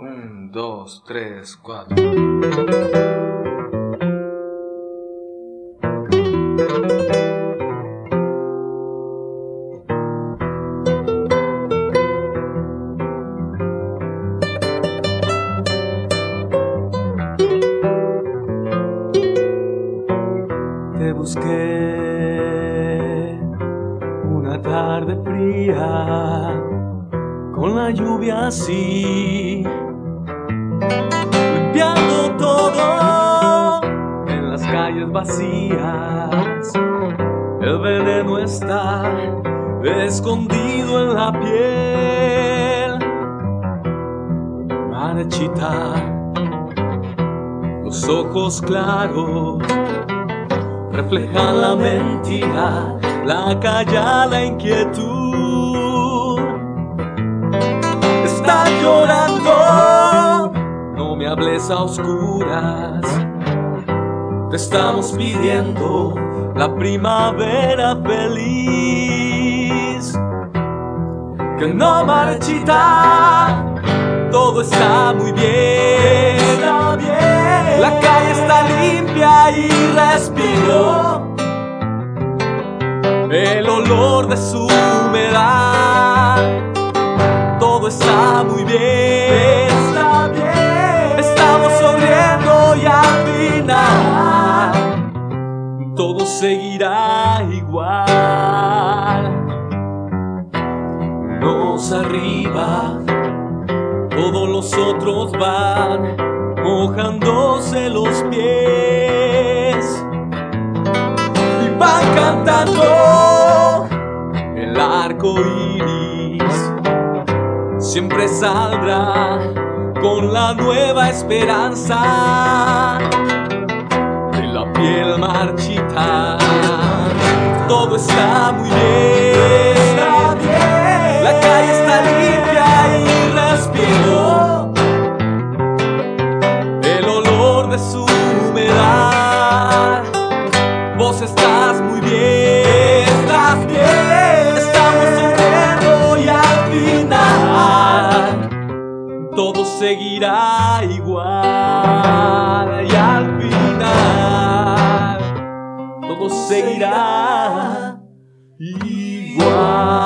Un, dos, tres, cuatro. Te busqué una tarde fría con la lluvia así, limpiando todo en las calles vacías. El veneno está escondido en la piel, marchita, los ojos claros reflejan la mentira, la calla, la inquietud. No me hables a oscuras. Te estamos pidiendo la primavera feliz. Que no marchita, todo está muy bien. Está bien. La calle está limpia y respiro el olor de su humedad. Todo está muy bien. Seguirá igual. Nos arriba, todos los otros van mojándose los pies y van cantando el arco iris. Siempre saldrá con la nueva esperanza de la piel marchita. Muy bien, estás bien. Estamos sonriendo y al final todo seguirá igual. Y al final todo seguirá igual.